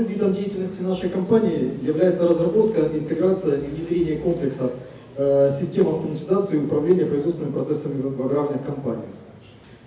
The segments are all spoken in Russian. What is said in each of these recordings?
Основным видом деятельности нашей компании является разработка, интеграция и внедрение комплексов э, систем автоматизации и управления производственными процессами в аграрных компаниях.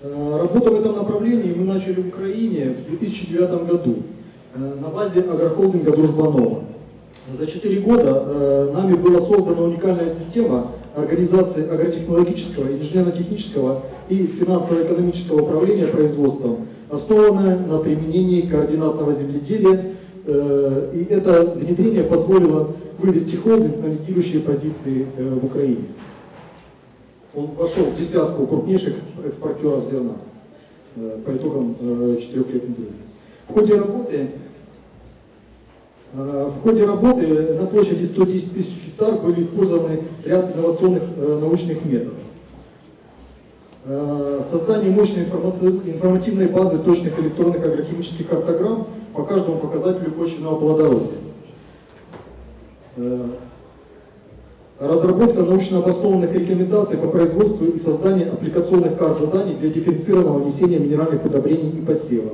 Э, работу в этом направлении мы начали в Украине в 2009 году э, на базе агрохолдинга Дружбанова. За 4 года нами была создана уникальная система организации агротехнологического, инженерно-технического и финансово-экономического управления производством, основанная на применении координатного земледелия, и это внедрение позволило вывести холдинг на лидирующие позиции э, в Украине. Он вошел в десятку крупнейших экспортеров зерна э, по итогам четырех лет внедрения. В ходе работы в ходе работы на площади 110 тысяч гектар были использованы ряд инновационных научных методов. Э, создание мощной информативной базы точных электронных агрохимических картограмм по каждому показателю почвенного плодородия. Э, разработка научно обоснованных рекомендаций по производству и созданию аппликационных карт заданий для дифференцированного внесения минеральных удобрений и посева.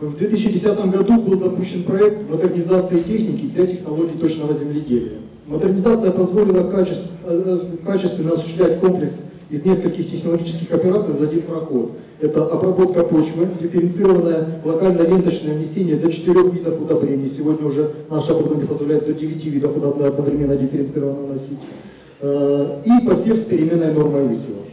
В 2010 году был запущен проект модернизации техники для технологий точного земледелия. Модернизация позволила э, качественно осуществлять комплекс из нескольких технологических операций за один проход. Это обработка почвы, дифференцированное локально-ленточное внесение до четырех видов удобрений. Сегодня уже наше оборудование позволяет до 9 видов удобрения одновременно дифференцированно вносить. Э, и посев с переменной нормой высева. Э,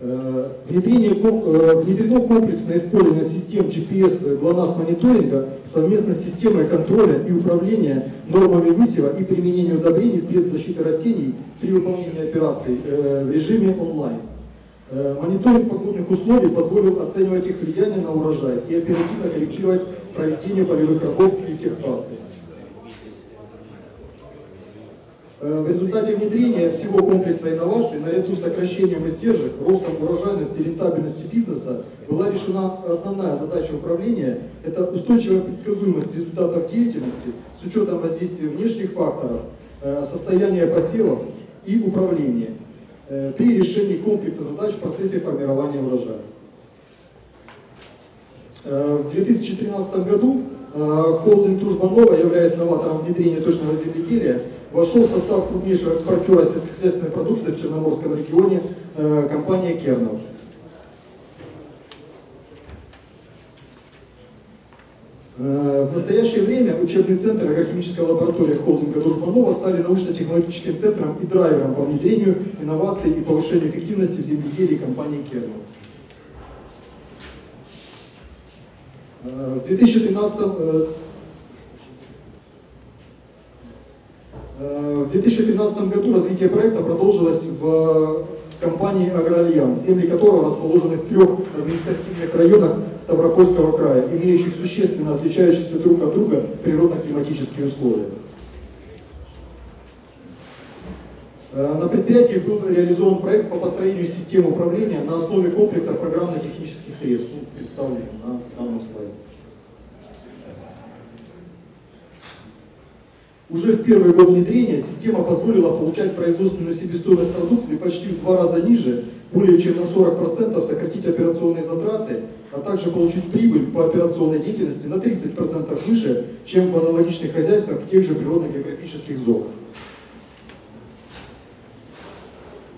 внедрение, э, внедрено комплексное использование систем GPS GLONASS мониторинга совместно с системой контроля и управления нормами высева и применения удобрений средств защиты растений при выполнении операций э, в режиме онлайн. Мониторинг погодных условий позволил оценивать их влияние на урожай и оперативно корректировать проведение полевых работ и техпарты. Э, в результате внедрения всего комплекса инноваций, наряду с сокращением издержек, ростом урожайности и рентабельности бизнеса, была решена основная задача управления – это устойчивая предсказуемость результатов деятельности с учетом воздействия внешних факторов, э, состояния посевов и управления э, при решении комплекса задач в процессе формирования урожая. В 2013 году холдинг Дружбанова, являясь новатором внедрения точного земледелия, вошел в состав крупнейшего экспортера сельскохозяйственной продукции в Черноморском регионе э, компания Кернов. Э, в настоящее время учебный центр и агрохимическая лаборатория холдинга Дружбанова стали научно-технологическим центром и драйвером по внедрению инноваций и повышению эффективности в земледелии компании Кернов. Э, в 2013 Э, в 2013 году развитие проекта продолжилось в компании «Агроальянс», земли которого расположены в трех административных районах Ставропольского края, имеющих существенно отличающиеся друг от друга природно-климатические условия. Э, на предприятии был реализован проект по построению системы управления на основе комплекса программно-технических средств, ну, представленных на данном слайде. Уже в первый год внедрения система позволила получать производственную себестоимость продукции почти в два раза ниже, более чем на 40% сократить операционные затраты, а также получить прибыль по операционной деятельности на 30% выше, чем в аналогичных хозяйствах тех же природно-географических зонах.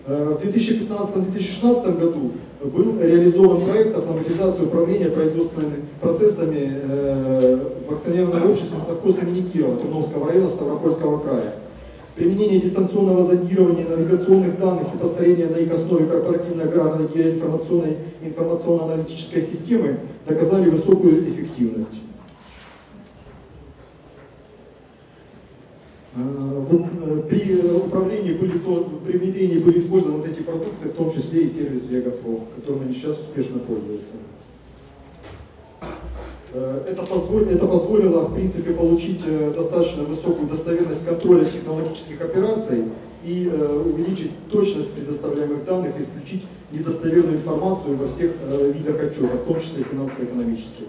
Э, в 2015-2016 году был реализован проект автоматизации управления производственными процессами э, в акционерном обществе совхоз имени Кирова Турновского района Ставропольского края. Применение дистанционного зондирования навигационных данных и построение на их основе корпоративной аграрной геоинформационной информационно-аналитической системы доказали высокую эффективность. Э, э, при управлении были при внедрении были использованы вот эти продукты, в том числе и сервис Вегапро, которым они сейчас успешно пользуются. Э, это, позволило, это позволило, в принципе, получить достаточно высокую достоверность контроля технологических операций и увеличить точность предоставляемых данных исключить недостоверную информацию во всех видах отчетов, в том числе финансово-экономических.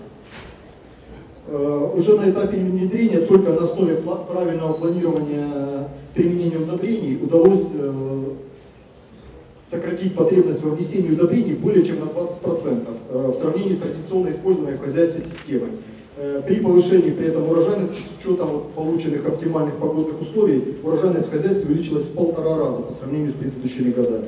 Э, уже на этапе внедрения только на основе правильного планирования применения удобрений удалось э, сократить потребность во внесении удобрений более чем на 20% в сравнении с традиционно используемой в хозяйстве системой. При повышении при этом урожайности с учетом полученных оптимальных погодных условий урожайность в хозяйстве увеличилась в полтора раза по сравнению с предыдущими годами.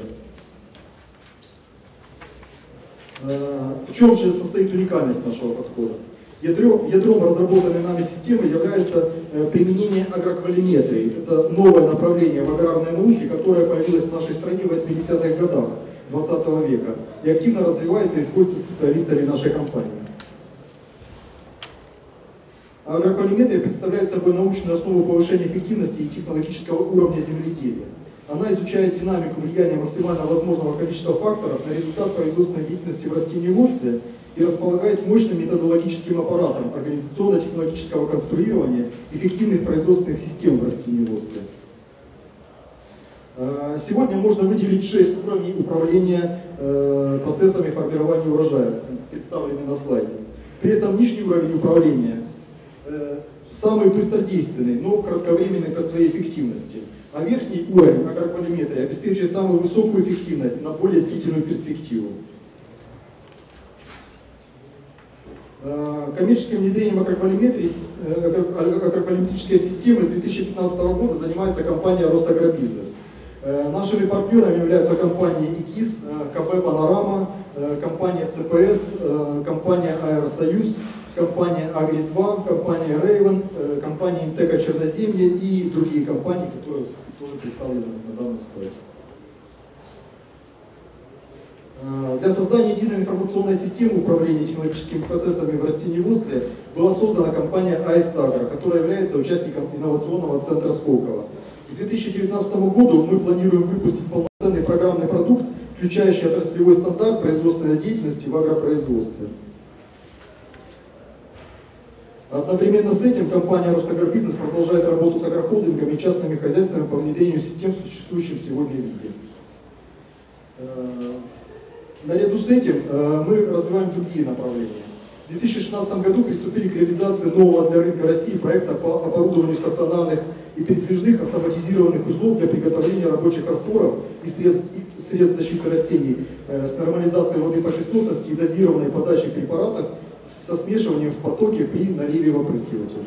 В чем же состоит уникальность нашего подхода? Ядром, ядром разработанной нами системы является э, применение агроквалиметрии. Это новое направление в аграрной науке, которое появилось в нашей стране в 80-х годах 20 века и активно развивается и используется специалистами нашей компании. Агроквалиметрия представляет собой научную основу повышения эффективности и технологического уровня земледелия. Она изучает динамику влияния максимально возможного количества факторов на результат производственной деятельности в растениеводстве и располагает мощным методологическим аппаратом организационно-технологического конструирования эффективных производственных систем в растениеводстве. А, сегодня можно выделить шесть уровней управления э, процессами формирования урожая, представленные на слайде. При этом нижний уровень управления э, самый быстродейственный, но кратковременный по своей эффективности. А верхний уровень агрополиметрии обеспечивает самую высокую эффективность на более длительную перспективу. Э, коммерческим внедрением акрополиметрии, э, акрополиметрической системы с 2015 года занимается компания Ростагробизнес. Э, нашими партнерами являются компании ИКИС, КБ Панорама, компания ЦПС, компания Аэросоюз, компания Агри-2, компания Рейвен, компания Интека Черноземье и другие компании, которые тоже представлены на данном слайде. Э, для создания единой информационной системы управления технологическими процессами в растениеводстве была создана компания Айстагра, которая является участником инновационного центра Сколково. К 2019 году мы планируем выпустить полноценный программный продукт, включающий отраслевой стандарт производственной деятельности в агропроизводстве. Одновременно с этим компания Ростагрбизнес продолжает работу с агрохолдингами и частными хозяйствами по внедрению систем в существующем сегодня виде. Э, Наряду с этим э, мы развиваем другие направления. В 2016 году приступили к реализации нового для рынка России проекта по оборудованию стационарных и передвижных автоматизированных узлов для приготовления рабочих растворов и средств, и средств защиты растений э, с нормализацией воды по кислотности и дозированной подачей препаратов со смешиванием в потоке при наливе в опрыскиватель.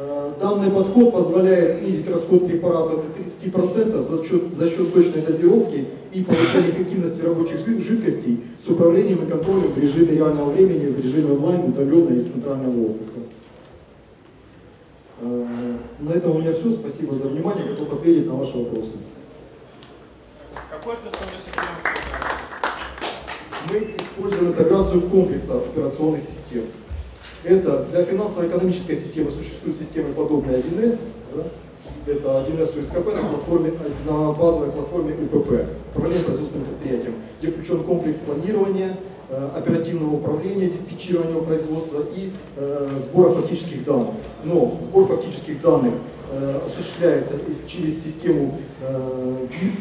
Э, данный подход позволяет снизить расход препарата до 30% за счет, за счет точной дозировки и повышения эффективности рабочих жидкостей с управлением и контролем в режиме реального времени, в режиме онлайн, удаленно из центрального офиса. Э, на этом у меня все. Спасибо за внимание. Готов ответить на ваши вопросы. Какой? Мы используем интеграцию комплекса операционных систем. Это для финансово-экономической системы существуют системы подобные 1С, да? это 1С УСКП на, платформе, на базовой платформе УПП, управление производственным предприятием, где включен комплекс планирования, э, оперативного управления, диспетчирования производства и э, сбора фактических данных. Но сбор фактических данных э, осуществляется через систему э, ГИС,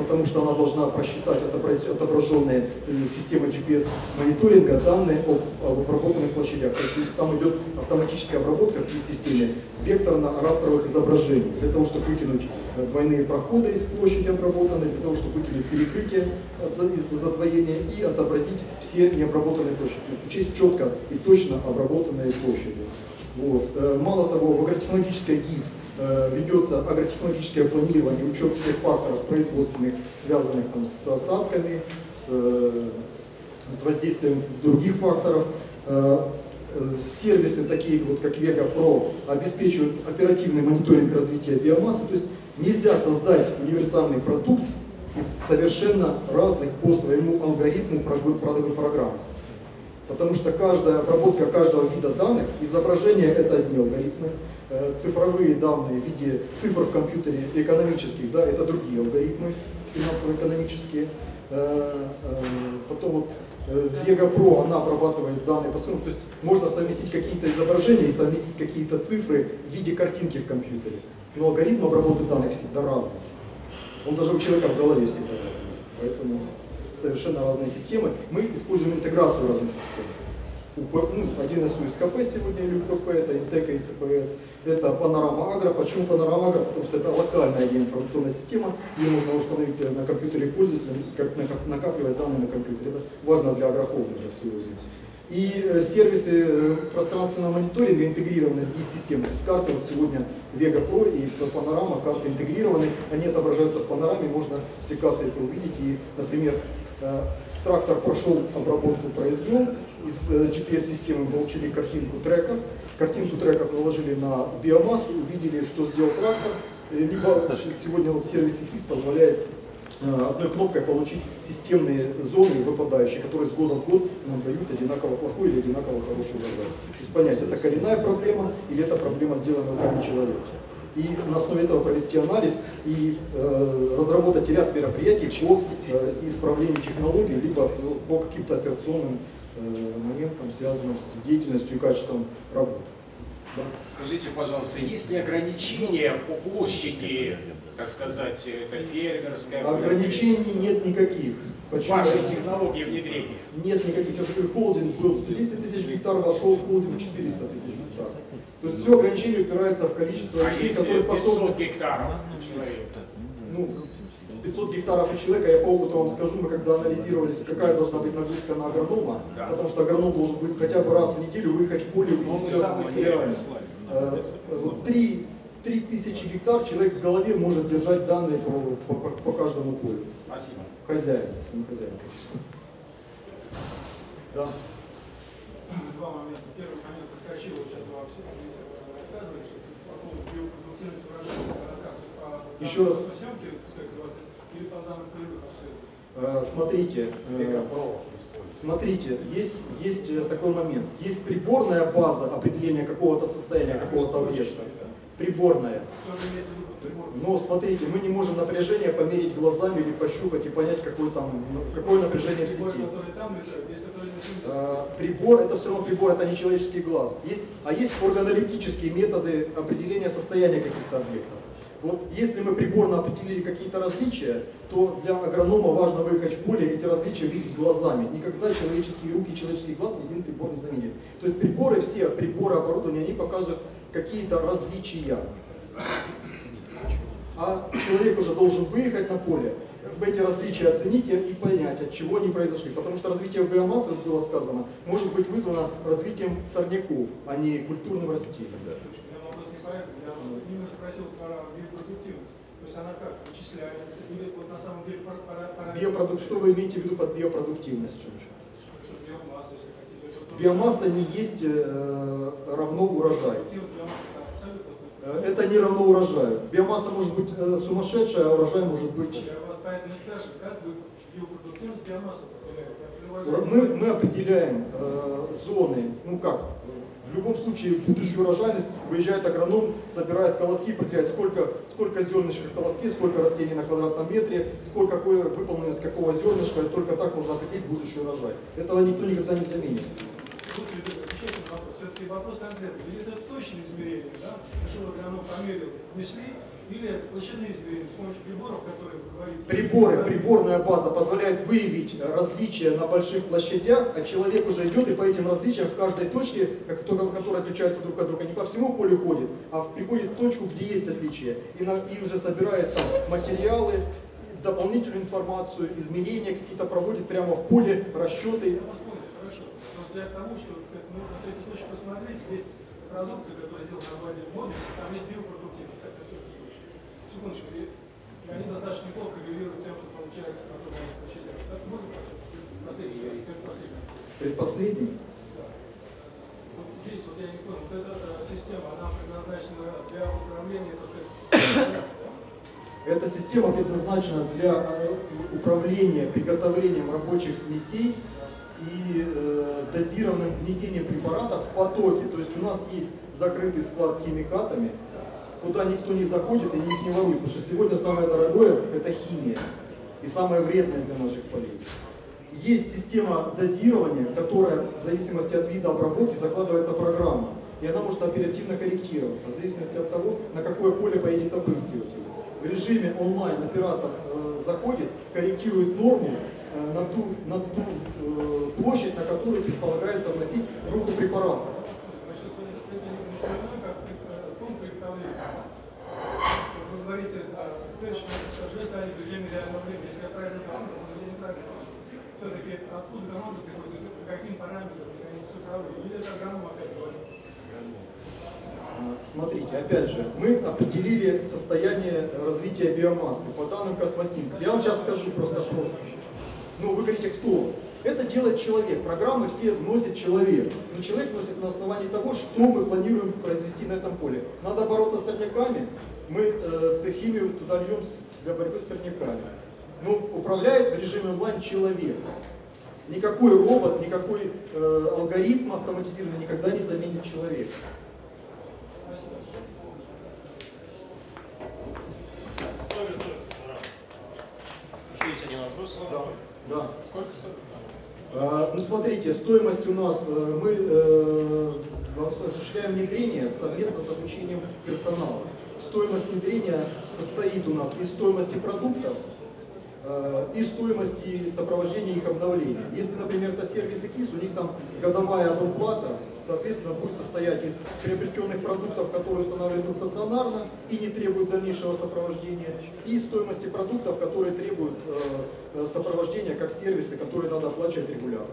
потому что она должна просчитать отображенные э, системой GPS-мониторинга данные об, об обработанных площадях. То есть там идет автоматическая обработка в системе векторно-растровых изображений, для того, чтобы выкинуть э, двойные проходы из площади обработанной, для того, чтобы выкинуть перекрытие из-за задвоения и отобразить все необработанные площади. То есть учесть четко и точно обработанные площади. Вот. Э, мало того, в агротехнологической ГИС Э, ведется агротехнологическое планирование, учет всех факторов производственных, связанных там, с осадками, с, э, с воздействием других факторов. Сервисы, такие вот как Vega Pro, обеспечивают оперативный мониторинг развития биомассы. То есть нельзя создать универсальный продукт из совершенно разных по своему алгоритму программ. Потому что каждая обработка каждого вида данных, изображение это одни алгоритмы, Э, цифровые данные в виде цифр в компьютере экономических, да, это другие алгоритмы финансово-экономические. Э, э, потом вот Vega Pro, она обрабатывает данные по своему, то есть можно совместить какие-то изображения и совместить какие-то цифры в виде картинки в компьютере. Но алгоритм обработки данных всегда разный. Он даже у человека в голове всегда разный. Поэтому совершенно разные системы. Мы используем интеграцию разных систем. УП, ну, один из УСКП сегодня или УПП, это Интека и ЦПС, это Панорама Агро. Почему Панорама Агро? Потому что это локальная информационная система, ее можно установить на компьютере пользователя, накапливать данные на компьютере. Это важно для агрохолдинга сегодня. И э, сервисы э, пространственного мониторинга интегрированы в GIS-систему. То есть карты вот сегодня Vega Pro и Panorama, карты интегрированы, они отображаются в панораме, можно все карты это увидеть. И, например, э, трактор прошел обработку, произвел, из GPS-системы получили картинку треков, картинку треков наложили на биомассу, увидели, что сделал трактор, либо сегодня вот сервис ИКИС позволяет Э, одной кнопкой получить системные зоны выпадающие, которые с года в год нам дают одинаково плохой или одинаково хороший урожай. То есть понять, это коренная проблема или это проблема, сделанная руками человека. И на основе этого провести анализ и э, разработать ряд мероприятий по э, исправлению технологий, либо ну, по каким-то операционным э, моментам, связанным с деятельностью и качеством работы. Да. Скажите, пожалуйста, есть ли ограничения по площади так сказать, это фермерская... Ограничений нет никаких. Почему? Ваши технологии внедрения. Нет никаких. Я говорю, холдинг был 110 тысяч гектар, вошел в холдинг 400 тысяч гектар. То есть все ограничение упирается в количество а людей, которые способны... 500 гектаров Ну, 500 гектаров у человека, я по опыту вам скажу, мы когда анализировали, какая должна быть нагрузка на агронома, да. потому что агроном должен быть хотя бы раз в неделю выехать в поле и все Три 3000 гектар человек в голове может держать данные по, по, по каждому полю. Спасибо. Хозяин, не хозяин, конечно. Да. Два момента. Первый момент отскочил, сейчас вам все рассказывали, что по поводу биопродуктивности урожая, по Еще раз. съемке, или по данным э, Смотрите, э, смотрите, есть, есть э, такой момент. Есть приборная база определения какого-то состояния, какого-то объекта приборная. Но смотрите, мы не можем напряжение померить глазами или пощупать и понять, какое, там, какое напряжение в сети. А, прибор, это все равно прибор, это не человеческий глаз. Есть, а есть органолептические методы определения состояния каких-то объектов. Вот если мы приборно определили какие-то различия, то для агронома важно выехать в поле и эти различия видеть глазами. Никогда человеческие руки, человеческий глаз ни один прибор не заменит. То есть приборы, все приборы оборудования, они показывают какие-то различия. А человек уже должен выехать на поле, эти различия оценить и понять, от чего они произошли. Потому что развитие биомассы, как было сказано, может быть вызвано развитием сорняков, а не культурным растением. Я вопрос не поэтому, я именно спросил про биопродуктивность. То есть она как вычисляется, или вот на самом деле пара... Биопродукт, что вы имеете в виду под биопродуктивностью? биомасса не есть э, равно урожаю. Э, это не равно урожаю. Биомасса может быть э, сумасшедшая, а урожай может быть... Мы, мы определяем э, зоны, ну как, в любом случае будущую урожайность выезжает агроном, собирает колоски, определяет сколько, сколько зернышек в колоске, сколько растений на квадратном метре, сколько какое выполнено с какого зернышка, и только так можно определить будущий урожай. Этого никто никогда не заменит все-таки вопрос конкретный. Или это точное измерение, да? Что агроном померил, внесли, или площадные измерения с помощью приборов, которые вы говорите? Приборы, приборная база позволяет выявить различия на больших площадях, а человек уже идет и по этим различиям в каждой точке, которые отличаются друг от друга, не по всему полю ходит, а приходит в точку, где есть отличия, и, на, и уже собирает там материалы, дополнительную информацию, измерения какие-то проводит прямо в поле, расчеты. Я вас я к тому, что ну, на всякий случай посмотреть, есть продукты, которые сделаны на базе Модиса, там есть биопродуктивность. Секундочку, и они достаточно неплохо коррелируют с тем, что получается на том площадях. Так можно последний, предпоследний? Предпоследний? Да. Вот здесь вот я не понял, вот эта система, она предназначена для управления, так сказать, эта система предназначена для э, управления приготовлением рабочих смесей и э, дозированным внесением препаратов в потоки. То есть у нас есть закрытый склад с химикатами, куда никто не заходит и их не ворует, потому что сегодня самое дорогое – это химия и самое вредное для наших полей. Есть система дозирования, которая в зависимости от вида обработки закладывается программа, и она может оперативно корректироваться в зависимости от того, на какое поле поедет опрыскиватель. В режиме онлайн оператор э, заходит, корректирует норму, Э, на ту, на ту э, площадь, на которую предполагается вносить группу препаратов. Смотрите, опять же, мы определили состояние развития биомассы по данным космоснимков. Я вам сейчас скажу просто просто. Ну, вы говорите, кто? Это делает человек. Программы все вносит человек. Но человек вносит на основании того, что мы планируем произвести на этом поле. Надо бороться с сорняками. Мы э, химию туда льем для борьбы с сорняками. Но управляет в режиме онлайн человек. Никакой робот, никакой э, алгоритм автоматизированный никогда не заменит человека. Еще есть один вопрос. Да, да. Сколько стоит? А, Ну, смотрите, стоимость у нас, э, мы э, осуществляем внедрение совместно с обучением персонала. Стоимость внедрения состоит у нас из стоимости продуктов и стоимости сопровождения их обновления. Если, например, это сервисы КИС, у них там годовая абонплата, соответственно, будет состоять из приобретенных продуктов, которые устанавливаются стационарно и не требуют дальнейшего сопровождения, и стоимости продуктов, которые требуют э, э, сопровождения как сервисы, которые надо оплачивать регулярно.